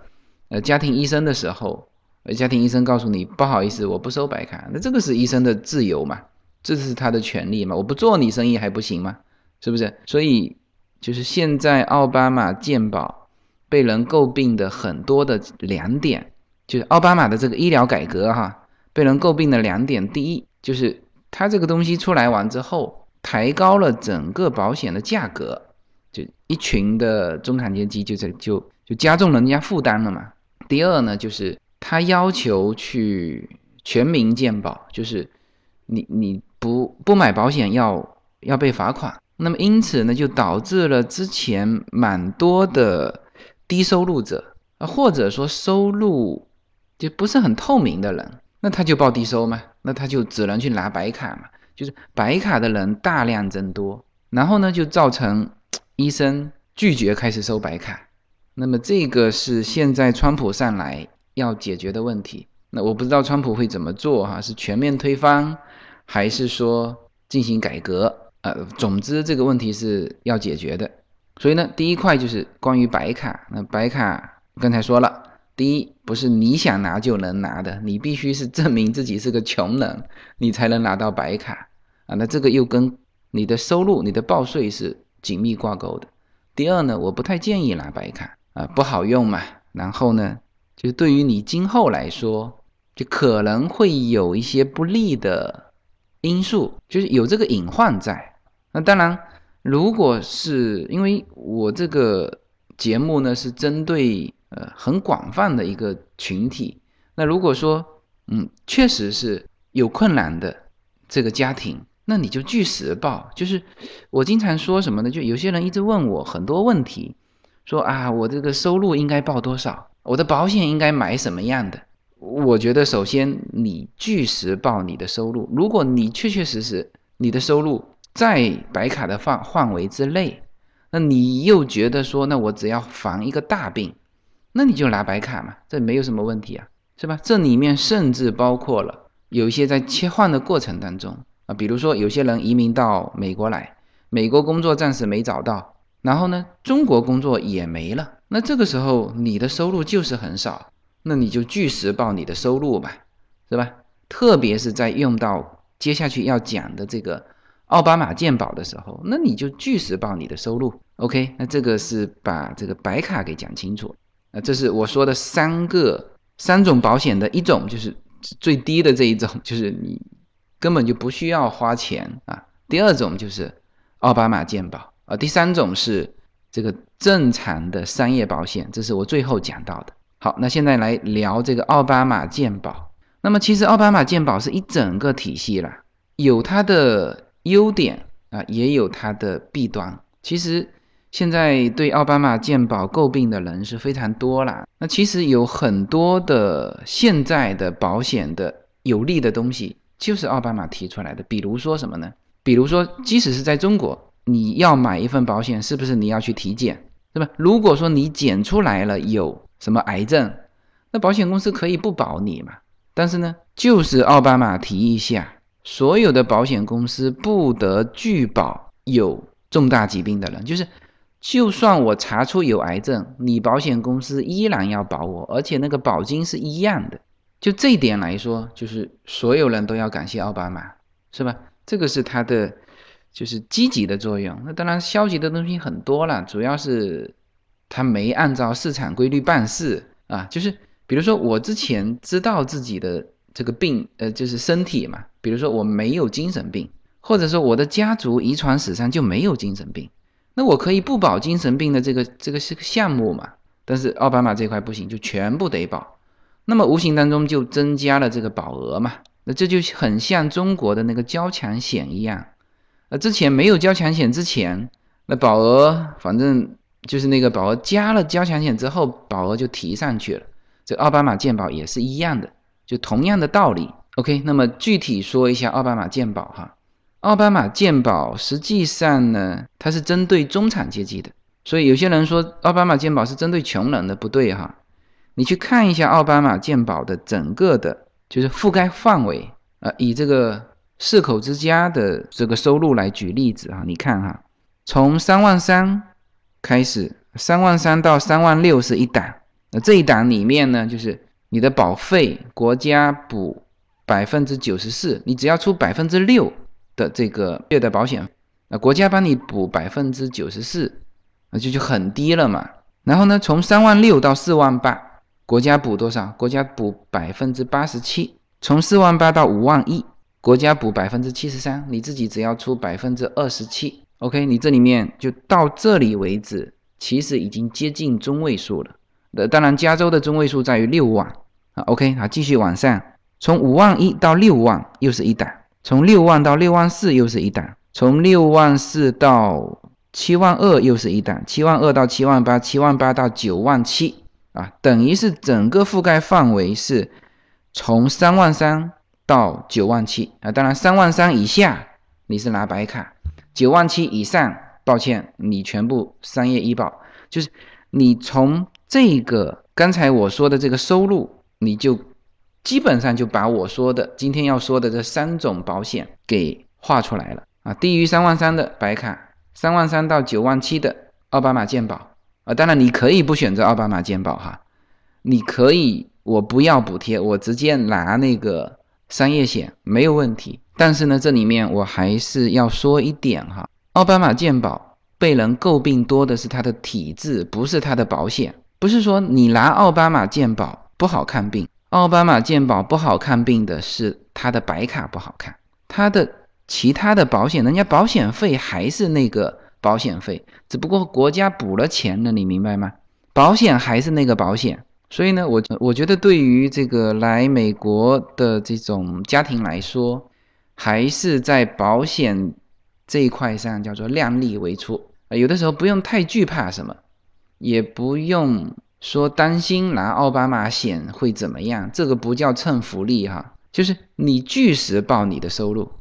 呃家庭医生的时候，呃家庭医生告诉你不好意思，我不收白卡，那这个是医生的自由嘛，这是他的权利嘛，我不做你生意还不行吗？是不是？所以就是现在奥巴马健保被人诟病的很多的两点，就是奥巴马的这个医疗改革哈，被人诟病的两点，第一就是。它这个东西出来完之后，抬高了整个保险的价格，就一群的中产阶级就在就就加重人家负担了嘛。第二呢，就是他要求去全民健保，就是你你不不买保险要要被罚款。那么因此呢，就导致了之前蛮多的低收入者啊，或者说收入就不是很透明的人。那他就报低收嘛？那他就只能去拿白卡嘛，就是白卡的人大量增多，然后呢就造成医生拒绝开始收白卡。那么这个是现在川普上来要解决的问题。那我不知道川普会怎么做哈，是全面推翻，还是说进行改革？呃，总之这个问题是要解决的。所以呢，第一块就是关于白卡。那白卡刚才说了，第一。不是你想拿就能拿的，你必须是证明自己是个穷人，你才能拿到白卡啊。那这个又跟你的收入、你的报税是紧密挂钩的。第二呢，我不太建议拿白卡啊，不好用嘛。然后呢，就是对于你今后来说，就可能会有一些不利的因素，就是有这个隐患在。那当然，如果是因为我这个节目呢，是针对。呃，很广泛的一个群体。那如果说，嗯，确实是有困难的这个家庭，那你就据实报。就是我经常说什么呢？就有些人一直问我很多问题，说啊，我这个收入应该报多少？我的保险应该买什么样的？我觉得首先你据实报你的收入。如果你确确实实你的收入在白卡的范范围之内，那你又觉得说，那我只要防一个大病。那你就拿白卡嘛，这没有什么问题啊，是吧？这里面甚至包括了有一些在切换的过程当中啊，比如说有些人移民到美国来，美国工作暂时没找到，然后呢，中国工作也没了，那这个时候你的收入就是很少，那你就据实报你的收入吧，是吧？特别是在用到接下去要讲的这个奥巴马鉴宝的时候，那你就据实报你的收入，OK？那这个是把这个白卡给讲清楚。啊，这是我说的三个三种保险的一种，就是最低的这一种，就是你根本就不需要花钱啊。第二种就是奥巴马健保啊，第三种是这个正常的商业保险，这是我最后讲到的。好，那现在来聊这个奥巴马健保。那么其实奥巴马健保是一整个体系啦，有它的优点啊，也有它的弊端。其实。现在对奥巴马健保诟病的人是非常多啦。那其实有很多的现在的保险的有利的东西，就是奥巴马提出来的。比如说什么呢？比如说，即使是在中国，你要买一份保险，是不是你要去体检，对吧？如果说你检出来了有什么癌症，那保险公司可以不保你嘛？但是呢，就是奥巴马提一下，所有的保险公司不得拒保有重大疾病的人，就是。就算我查出有癌症，你保险公司依然要保我，而且那个保金是一样的。就这一点来说，就是所有人都要感谢奥巴马，是吧？这个是他的就是积极的作用。那当然，消极的东西很多了，主要是他没按照市场规律办事啊。就是比如说，我之前知道自己的这个病，呃，就是身体嘛，比如说我没有精神病，或者说我的家族遗传史上就没有精神病。那我可以不保精神病的这个这个是个项目嘛？但是奥巴马这块不行，就全部得保。那么无形当中就增加了这个保额嘛？那这就很像中国的那个交强险一样。那之前没有交强险之前，那保额反正就是那个保额加了交强险之后，保额就提上去了。这奥巴马健保也是一样的，就同样的道理。OK，那么具体说一下奥巴马健保哈。奥巴马健保实际上呢，它是针对中产阶级的，所以有些人说奥巴马健保是针对穷人的，不对哈。你去看一下奥巴马健保的整个的，就是覆盖范围啊，以这个四口之家的这个收入来举例子啊，你看哈，从三万三开始，三万三到三万六是一档，那这一档里面呢，就是你的保费国家补百分之九十四，你只要出百分之六。的这个月的保险，那国家帮你补百分之九十四，那就就很低了嘛。然后呢，从三万六到四万八，国家补多少？国家补百分之八十七。从四万八到五万一，国家补百分之七十三，你自己只要出百分之二十七。OK，你这里面就到这里为止，其实已经接近中位数了。那当然，加州的中位数在于六万啊。OK，好，继续往上，从五万一到六万又是一档。从六万到六万四又是一档，从六万四到七万二又是一档，七万二到七万八，七万八到九万七啊，等于是整个覆盖范围是从三万三到九万七啊。当然，三万三以下你是拿白卡，九万七以上，抱歉，你全部商业医保，就是你从这个刚才我说的这个收入，你就。基本上就把我说的今天要说的这三种保险给画出来了啊，低于三万三的白卡，三万三到九万七的奥巴马健保啊，当然你可以不选择奥巴马健保哈，你可以我不要补贴，我直接拿那个商业险没有问题。但是呢，这里面我还是要说一点哈，奥巴马健保被人诟病多的是它的体制，不是它的保险。不是说你拿奥巴马健保不好看病，奥巴马健保不好看病的是他的白卡不好看，他的其他的保险，人家保险费还是那个保险费，只不过国家补了钱了，你明白吗？保险还是那个保险。所以呢，我我觉得对于这个来美国的这种家庭来说，还是在保险这一块上叫做量力为出啊，有的时候不用太惧怕什么。也不用说担心拿奥巴马险会怎么样，这个不叫蹭福利哈，就是你据实报你的收入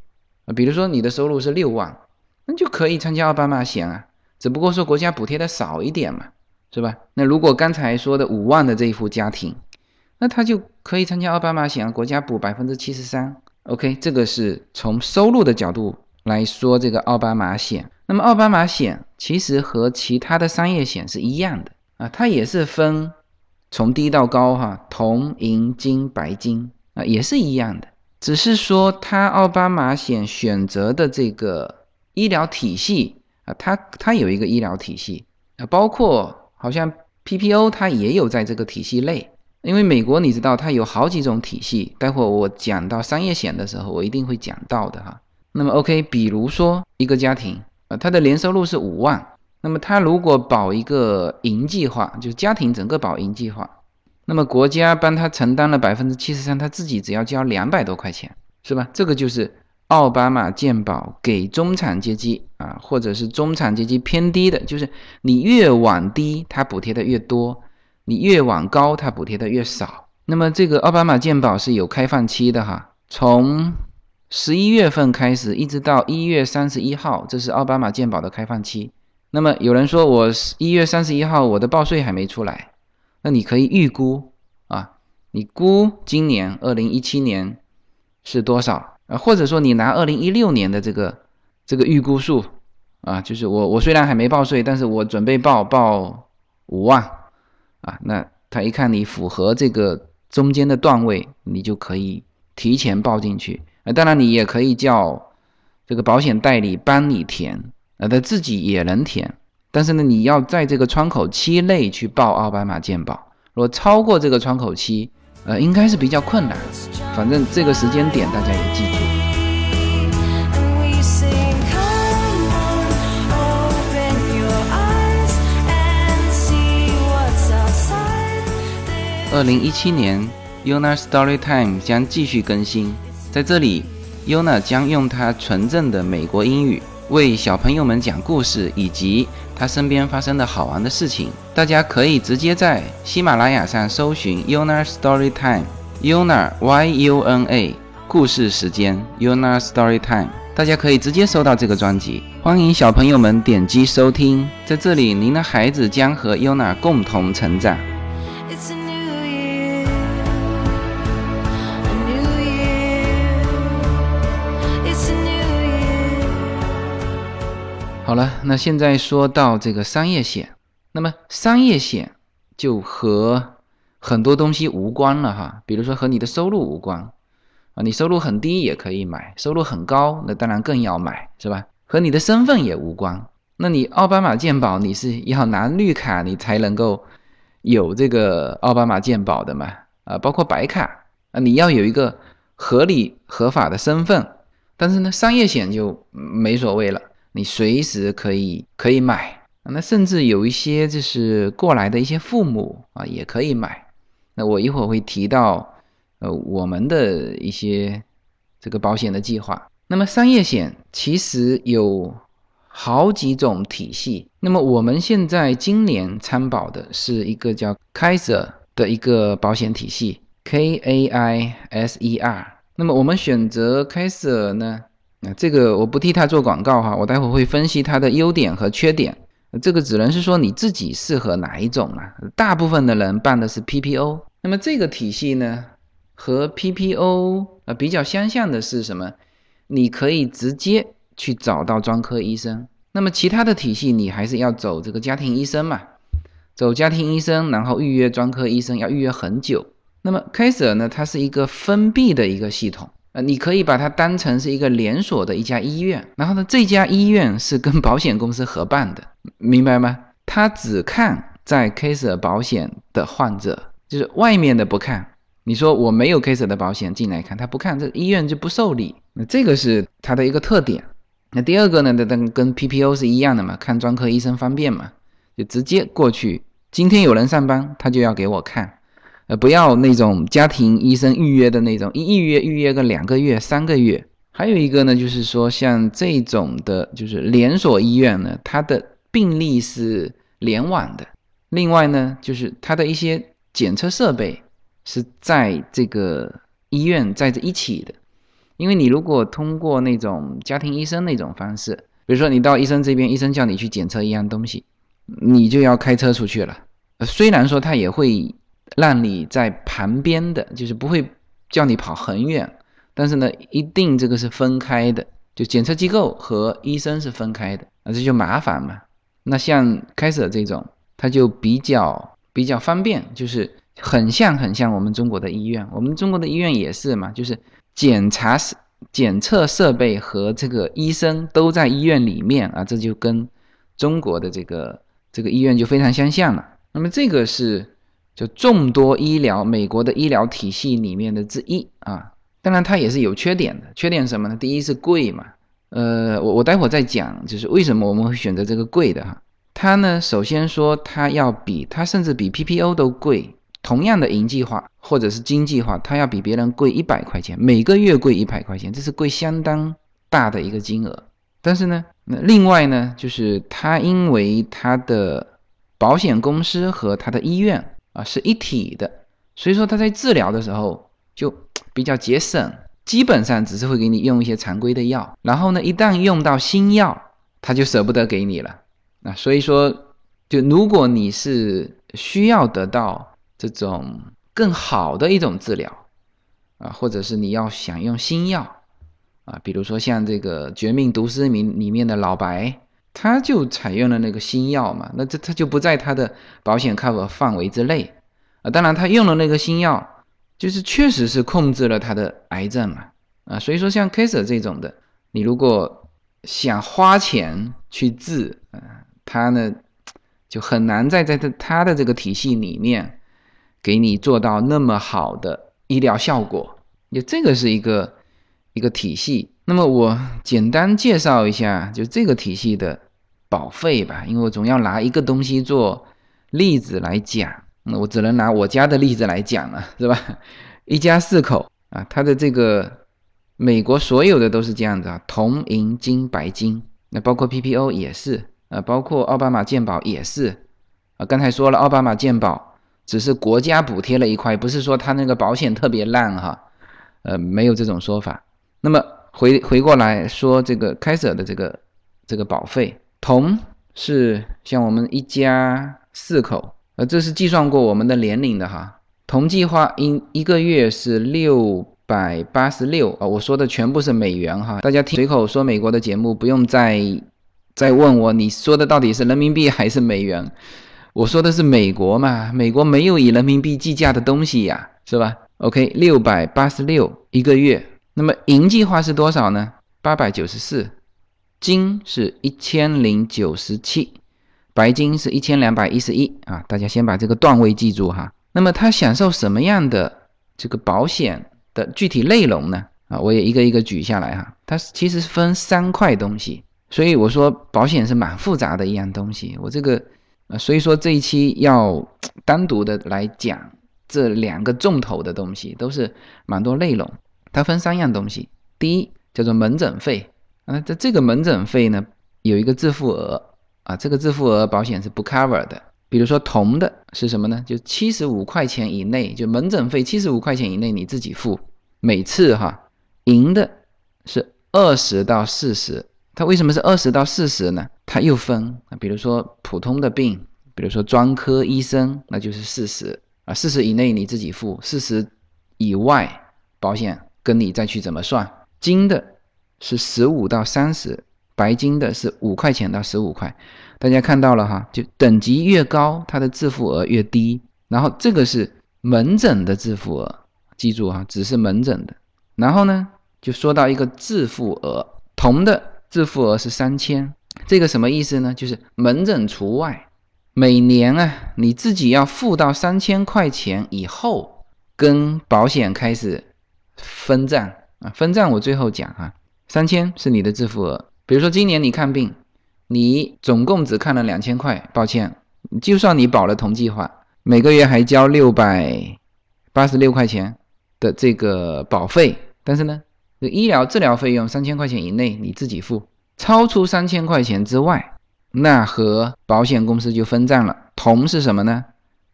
啊，比如说你的收入是六万，那就可以参加奥巴马险啊，只不过说国家补贴的少一点嘛，是吧？那如果刚才说的五万的这一户家庭，那他就可以参加奥巴马险，国家补百分之七十三，OK，这个是从收入的角度来说这个奥巴马险。那么奥巴马险其实和其他的商业险是一样的啊，它也是分从低到高哈，铜、银、金、白金啊，也是一样的。只是说它奥巴马险选择的这个医疗体系啊，它它有一个医疗体系啊，包括好像 PPO 它也有在这个体系内，因为美国你知道它有好几种体系，待会我讲到商业险的时候，我一定会讲到的哈。那么 OK，比如说一个家庭。啊，他的年收入是五万，那么他如果保一个银计划，就是家庭整个保银计划，那么国家帮他承担了百分之七十三，他自己只要交两百多块钱，是吧？这个就是奥巴马健保给中产阶级啊，或者是中产阶级偏低的，就是你越往低，它补贴的越多；你越往高，它补贴的越少。那么这个奥巴马健保是有开放期的哈，从。十一月份开始，一直到一月三十一号，这是奥巴马健保的开放期。那么有人说，我一月三十一号我的报税还没出来，那你可以预估啊，你估今年二零一七年是多少啊？或者说你拿二零一六年的这个这个预估数啊，就是我我虽然还没报税，但是我准备报报五万啊，那他一看你符合这个中间的段位，你就可以提前报进去啊。当然，你也可以叫这个保险代理帮你填，呃，他自己也能填。但是呢，你要在这个窗口期内去报奥巴马健保。如果超过这个窗口期，呃，应该是比较困难。反正这个时间点大家也记住。二零一七年，Yuna Story Time 将继续更新。在这里，Yuna 将用她纯正的美国英语为小朋友们讲故事，以及他身边发生的好玩的事情。大家可以直接在喜马拉雅上搜寻 Yuna Story Time，Yuna Y U N A 故事时间 Yuna Story Time，大家可以直接搜到这个专辑。欢迎小朋友们点击收听，在这里，您的孩子将和 Yuna 共同成长。好了，那现在说到这个商业险，那么商业险就和很多东西无关了哈，比如说和你的收入无关啊，你收入很低也可以买，收入很高那当然更要买，是吧？和你的身份也无关，那你奥巴马健保你是要拿绿卡你才能够有这个奥巴马健保的嘛？啊，包括白卡啊，你要有一个合理合法的身份，但是呢，商业险就没所谓了。你随时可以可以买，那甚至有一些就是过来的一些父母啊，也可以买。那我一会儿会提到，呃，我们的一些这个保险的计划。那么商业险其实有好几种体系。那么我们现在今年参保的是一个叫 Kaiser 的一个保险体系，K A I S E R。那么我们选择 Kaiser 呢？那这个我不替他做广告哈，我待会会分析它的优点和缺点。这个只能是说你自己适合哪一种啊？大部分的人办的是 PPO。那么这个体系呢，和 PPO 呃比较相像的是什么？你可以直接去找到专科医生。那么其他的体系你还是要走这个家庭医生嘛，走家庭医生，然后预约专科医生要预约很久。那么 Kaiser 呢，它是一个封闭的一个系统，呃，你可以把它当成是一个连锁的一家医院。然后呢，这家医院是跟保险公司合办的，明白吗？他只看在 c a s e 保险的患者，就是外面的不看。你说我没有 c a s e 的保险进来看，他不看，这医院就不受理。那这个是它的一个特点。那第二个呢，跟跟 PPO 是一样的嘛，看专科医生方便嘛，就直接过去。今天有人上班，他就要给我看。呃，不要那种家庭医生预约的那种，一预约预约个两个月、三个月。还有一个呢，就是说像这种的，就是连锁医院呢，它的病例是联网的。另外呢，就是它的一些检测设备是在这个医院在这一起的。因为你如果通过那种家庭医生那种方式，比如说你到医生这边，医生叫你去检测一样东西，你就要开车出去了。虽然说他也会。让你在旁边的就是不会叫你跑很远，但是呢，一定这个是分开的，就检测机构和医生是分开的，啊，这就麻烦嘛。那像开始这种，它就比较比较方便，就是很像很像我们中国的医院，我们中国的医院也是嘛，就是检查是检测设备和这个医生都在医院里面啊，这就跟中国的这个这个医院就非常相像了。那么这个是。就众多医疗美国的医疗体系里面的之一啊，当然它也是有缺点的。缺点什么呢？第一是贵嘛，呃，我我待会儿再讲，就是为什么我们会选择这个贵的哈。它呢，首先说它要比它甚至比 PPO 都贵，同样的营计划或者是经济化，它要比别人贵一百块钱，每个月贵一百块钱，这是贵相当大的一个金额。但是呢，那另外呢，就是它因为它的保险公司和它的医院。啊，是一体的，所以说他在治疗的时候就比较节省，基本上只是会给你用一些常规的药，然后呢，一旦用到新药，他就舍不得给你了。那所以说，就如果你是需要得到这种更好的一种治疗啊，或者是你要想用新药啊，比如说像这个《绝命毒师》里里面的老白。他就采用了那个新药嘛，那这他就不在他的保险 cover 范围之内啊。当然，他用了那个新药，就是确实是控制了他的癌症嘛啊。所以说，像 Kaiser 这种的，你如果想花钱去治啊，他呢就很难在在他他的这个体系里面给你做到那么好的医疗效果。就这个是一个一个体系。那么我简单介绍一下，就这个体系的。保费吧，因为我总要拿一个东西做例子来讲，那我只能拿我家的例子来讲了，是吧？一家四口啊，他的这个美国所有的都是这样子啊，铜、银、金、白金，那包括 PPO 也是啊，包括奥巴马健保也是啊。刚才说了，奥巴马健保只是国家补贴了一块，不是说他那个保险特别烂哈，呃，没有这种说法。那么回回过来说，这个开舍的这个这个保费。铜是像我们一家四口，呃，这是计算过我们的年龄的哈。同计划一一个月是六百八十六啊，我说的全部是美元哈。大家随口说美国的节目，不用再再问我，你说的到底是人民币还是美元？我说的是美国嘛，美国没有以人民币计价的东西呀，是吧？OK，六百八十六一个月，那么银计划是多少呢？八百九十四。金是一千零九十七，白金是一千两百一十一啊！大家先把这个段位记住哈。那么它享受什么样的这个保险的具体内容呢？啊，我也一个一个举下来哈。它其实分三块东西，所以我说保险是蛮复杂的一样东西。我这个啊，所以说这一期要单独的来讲这两个重头的东西，都是蛮多内容。它分三样东西，第一叫做门诊费。那在这个门诊费呢，有一个自付额啊，这个自付额保险是不 cover 的。比如说铜的是什么呢？就七十五块钱以内，就门诊费七十五块钱以内你自己付每次哈。银的是二十到四十，它为什么是二十到四十呢？它又分啊，比如说普通的病，比如说专科医生，那就是四十啊，四十以内你自己付，四十以外保险跟你再去怎么算。金的。是十五到三十，白金的是五块钱到十五块，大家看到了哈，就等级越高，它的自付额越低。然后这个是门诊的自付额，记住啊，只是门诊的。然后呢，就说到一个自付额，铜的自付额是三千，这个什么意思呢？就是门诊除外，每年啊，你自己要付到三千块钱以后，跟保险开始分账啊，分账我最后讲啊，三千是你的自付额。比如说今年你看病，你总共只看了两千块，抱歉，就算你保了同计划，每个月还交六百八十六块钱的这个保费，但是呢，医疗治疗费用三千块钱以内你自己付，超出三千块钱之外，那和保险公司就分账了。同是什么呢？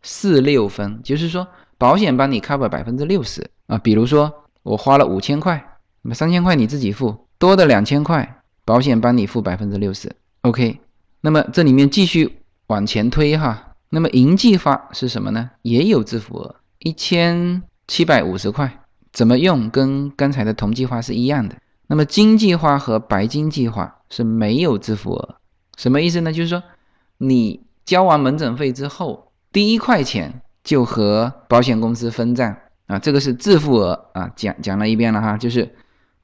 四六分，就是说保险帮你 cover 百分之六十啊。比如说我花了五千块，那么三千块你自己付，多的两千块。保险帮你付百分之六十，OK。那么这里面继续往前推哈，那么银计划是什么呢？也有自付额一千七百五十块，怎么用跟刚才的铜计划是一样的。那么金计划和白金计划是没有自付额，什么意思呢？就是说你交完门诊费之后，第一块钱就和保险公司分账啊，这个是自付额啊，讲讲了一遍了哈，就是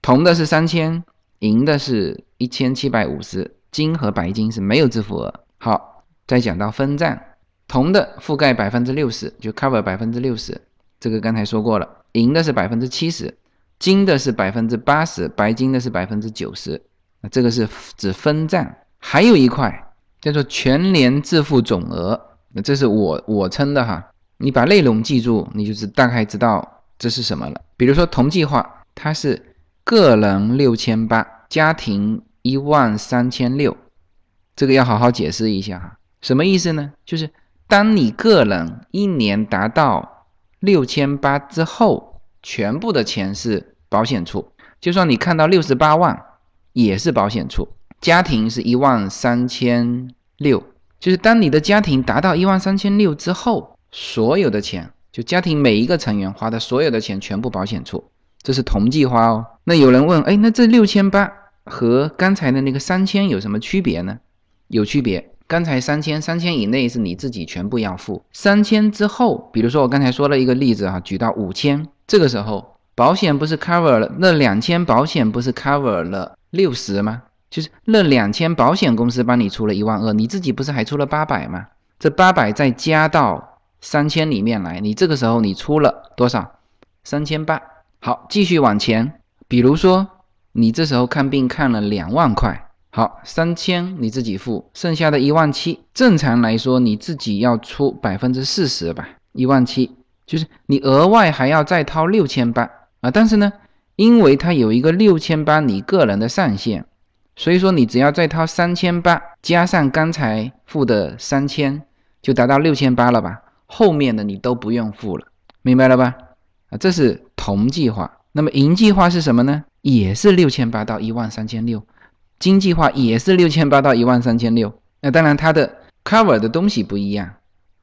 铜的是三千。银的是一千七百五十，金和白金是没有自付额。好，再讲到分账，铜的覆盖百分之六十，就 cover 百分之六十，这个刚才说过了。银的是百分之七十，金的是百分之八十，白金的是百分之九十。那这个是指分账，还有一块叫做全年自付总额，那这是我我称的哈。你把内容记住，你就是大概知道这是什么了。比如说同计划，它是。个人六千八，家庭一万三千六，这个要好好解释一下哈，什么意思呢？就是当你个人一年达到六千八之后，全部的钱是保险出，就算你看到六十八万，也是保险出。家庭是一万三千六，就是当你的家庭达到一万三千六之后，所有的钱，就家庭每一个成员花的所有的钱，全部保险出。这是同计划哦。那有人问，哎，那这六千八和刚才的那个三千有什么区别呢？有区别。刚才三千，三千以内是你自己全部要付。三千之后，比如说我刚才说了一个例子啊，举到五千，这个时候保险不是 cover 了那两千，保险不是 cover 了六十吗？就是那两千，保险公司帮你出了一万二，你自己不是还出了八百吗？这八百再加到三千里面来，你这个时候你出了多少？三千八。好，继续往前。比如说，你这时候看病看了两万块，好，三千你自己付，剩下的一万七，正常来说你自己要出百分之四十吧，一万七就是你额外还要再掏六千八啊。但是呢，因为它有一个六千八你个人的上限，所以说你只要再掏三千八，加上刚才付的三千，就达到六千八了吧？后面的你都不用付了，明白了吧？啊，这是。铜计划，那么银计划是什么呢？也是六千八到一万三千六，金计划也是六千八到一万三千六。那当然它的 cover 的东西不一样，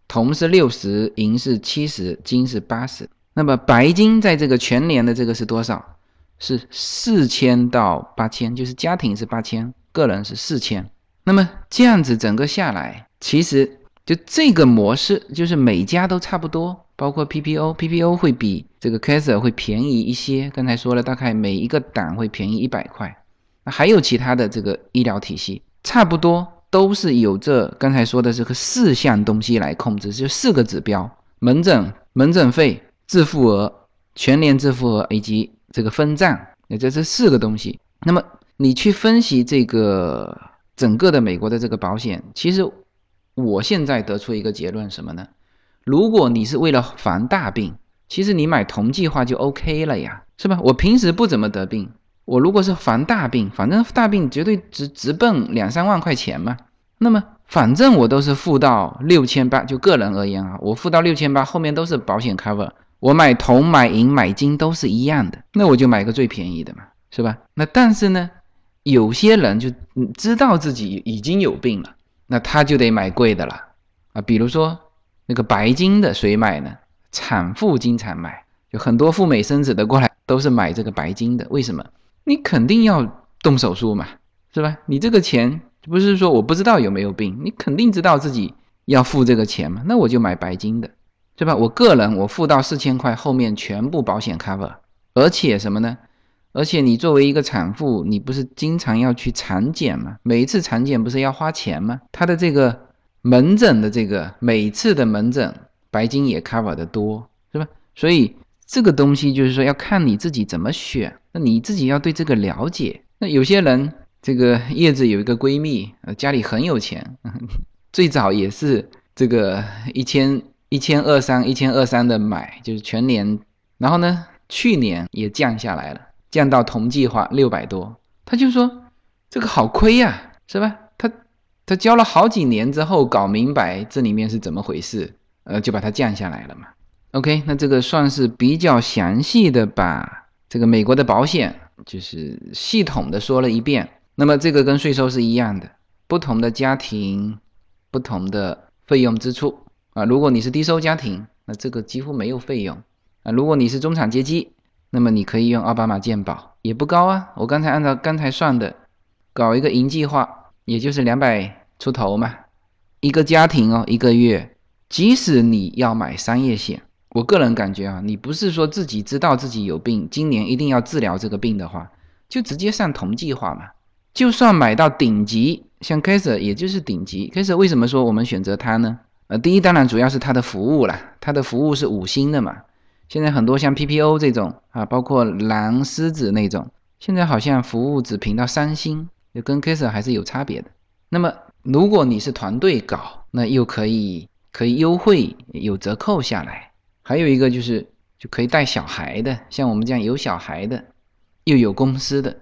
铜是六十，银是七十，金是八十。那么白金在这个全年的这个是多少？是四千到八千，就是家庭是八千，个人是四千。那么这样子整个下来，其实就这个模式，就是每家都差不多。包括 PPO，PPO 会比这个 Kaiser 会便宜一些。刚才说了，大概每一个档会便宜一百块。那还有其他的这个医疗体系，差不多都是有这刚才说的这个四项东西来控制，就四个指标：门诊、门诊费、自付额、全年自付额以及这个分账。也就这四个东西。那么你去分析这个整个的美国的这个保险，其实我现在得出一个结论什么呢？如果你是为了防大病，其实你买同计划就 OK 了呀，是吧？我平时不怎么得病，我如果是防大病，反正大病绝对直直奔两三万块钱嘛。那么反正我都是付到六千八，就个人而言啊，我付到六千八，后面都是保险 cover。我买铜、买银、买金都是一样的，那我就买个最便宜的嘛，是吧？那但是呢，有些人就知道自己已经有病了，那他就得买贵的了啊，比如说。那个白金的谁买呢？产妇经常买，有很多赴美生子的过来都是买这个白金的。为什么？你肯定要动手术嘛，是吧？你这个钱不是说我不知道有没有病，你肯定知道自己要付这个钱嘛，那我就买白金的。对吧？我个人我付到四千块，后面全部保险 cover，而且什么呢？而且你作为一个产妇，你不是经常要去产检吗？每一次产检不是要花钱吗？它的这个门诊的这个每次的门诊白金也 cover 的多，是吧？所以这个东西就是说要看你自己怎么选，那你自己要对这个了解。那有些人，这个叶子有一个闺蜜，呃，家里很有钱，最早也是这个一千一千二三一千二三的买，就是全年，然后呢，去年也降下来了。降到同计划六百多，他就说这个好亏呀，是吧？他交了好几年之后搞明白这里面是怎么回事，呃，就把它降下来了嘛。OK，那这个算是比较详细的把这个美国的保险就是系统的说了一遍。那么这个跟税收是一样的，不同的家庭不同的费用支出啊。如果你是低收家庭，那这个几乎没有费用啊。如果你是中产阶级，那么你可以用奥巴马健保，也不高啊。我刚才按照刚才算的，搞一个银计划，也就是两百出头嘛。一个家庭哦，一个月，即使你要买商业险，我个人感觉啊，你不是说自己知道自己有病，今年一定要治疗这个病的话，就直接上同计划嘛。就算买到顶级，像 k a s e r 也就是顶级。k a s e r 为什么说我们选择它呢？呃，第一当然主要是它的服务了，它的服务是五星的嘛。现在很多像 PPO 这种啊，包括蓝狮子那种，现在好像服务只评到三星，就跟 case 还是有差别的。那么如果你是团队搞，那又可以可以优惠有折扣下来。还有一个就是就可以带小孩的，像我们这样有小孩的，又有公司的，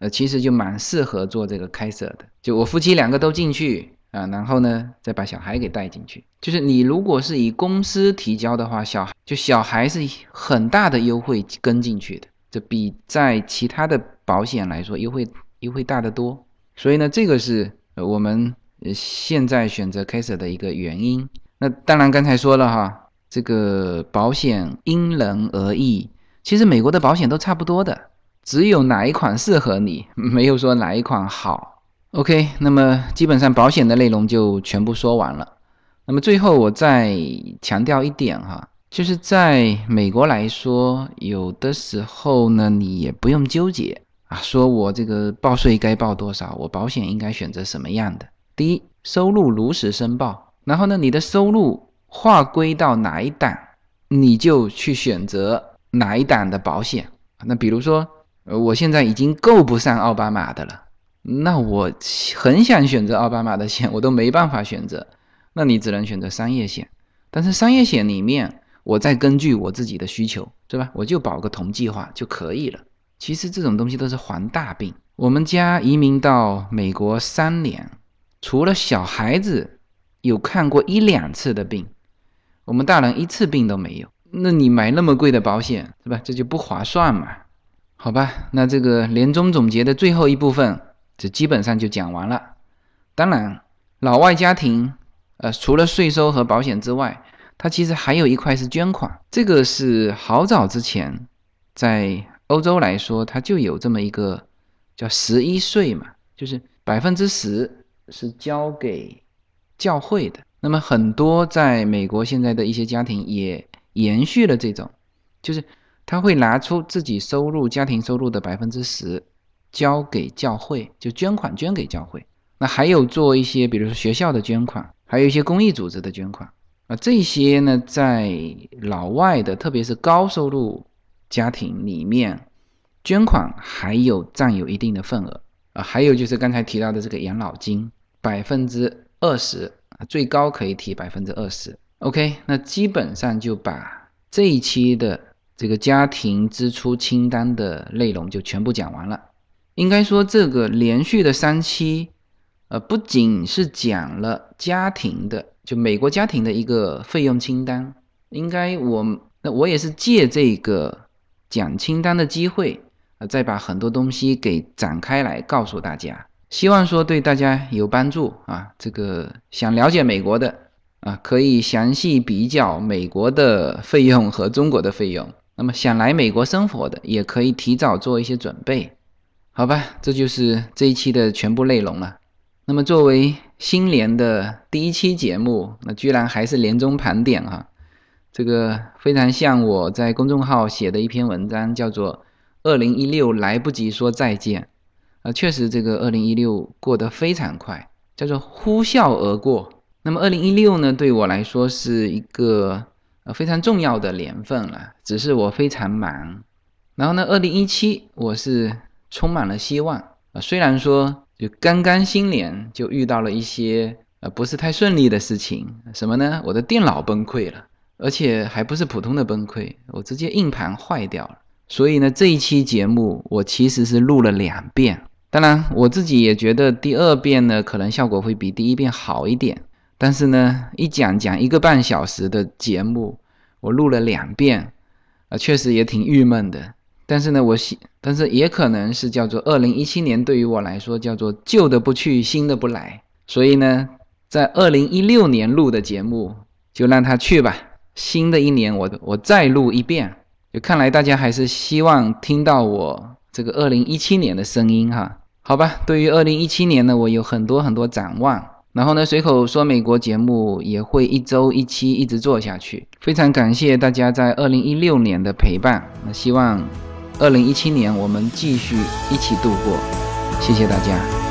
呃，其实就蛮适合做这个开设的。就我夫妻两个都进去。啊，然后呢，再把小孩给带进去。就是你如果是以公司提交的话，小孩就小孩是很大的优惠跟进去的，这比在其他的保险来说优惠优惠大得多。所以呢，这个是我们现在选择 Case 的一个原因。那当然刚才说了哈，这个保险因人而异，其实美国的保险都差不多的，只有哪一款适合你，没有说哪一款好。OK，那么基本上保险的内容就全部说完了。那么最后我再强调一点哈，就是在美国来说，有的时候呢，你也不用纠结啊，说我这个报税该报多少，我保险应该选择什么样的。第一，收入如实申报，然后呢，你的收入划归到哪一档，你就去选择哪一档的保险。那比如说，呃，我现在已经够不上奥巴马的了。那我很想选择奥巴马的险，我都没办法选择，那你只能选择商业险。但是商业险里面，我再根据我自己的需求，对吧？我就保个同计划就可以了。其实这种东西都是还大病。我们家移民到美国三年，除了小孩子有看过一两次的病，我们大人一次病都没有。那你买那么贵的保险，是吧？这就不划算嘛？好吧，那这个年终总结的最后一部分。这基本上就讲完了。当然，老外家庭，呃，除了税收和保险之外，它其实还有一块是捐款。这个是好早之前，在欧洲来说，它就有这么一个叫十一税嘛，就是百分之十是交给教会的。那么很多在美国现在的一些家庭也延续了这种，就是他会拿出自己收入家庭收入的百分之十。交给教会就捐款捐给教会，那还有做一些，比如说学校的捐款，还有一些公益组织的捐款啊，这些呢，在老外的特别是高收入家庭里面，捐款还有占有一定的份额啊，还有就是刚才提到的这个养老金，百分之二十啊，最高可以提百分之二十。OK，那基本上就把这一期的这个家庭支出清单的内容就全部讲完了。应该说，这个连续的三期，呃，不仅是讲了家庭的，就美国家庭的一个费用清单。应该我那我也是借这个讲清单的机会，呃，再把很多东西给展开来告诉大家，希望说对大家有帮助啊。这个想了解美国的啊，可以详细比较美国的费用和中国的费用。那么想来美国生活的，也可以提早做一些准备。好吧，这就是这一期的全部内容了。那么作为新年的第一期节目，那居然还是年终盘点哈。这个非常像我在公众号写的一篇文章，叫做《二零一六来不及说再见》。啊，确实，这个二零一六过得非常快，叫做呼啸而过。那么二零一六呢，对我来说是一个呃非常重要的年份了，只是我非常忙。然后呢，二零一七我是充满了希望啊，虽然说就刚刚新年就遇到了一些呃不是太顺利的事情，什么呢？我的电脑崩溃了，而且还不是普通的崩溃，我直接硬盘坏掉了。所以呢，这一期节目我其实是录了两遍。当然，我自己也觉得第二遍呢，可能效果会比第一遍好一点。但是呢，一讲讲一个半小时的节目，我录了两遍，啊，确实也挺郁闷的。但是呢，我喜，但是也可能是叫做二零一七年对于我来说叫做旧的不去，新的不来。所以呢，在二零一六年录的节目就让它去吧。新的一年，我我再录一遍。就看来大家还是希望听到我这个二零一七年的声音哈。好吧，对于二零一七年呢，我有很多很多展望。然后呢，随口说美国节目也会一周一期一直做下去。非常感谢大家在二零一六年的陪伴，那希望二零一七年我们继续一起度过。谢谢大家。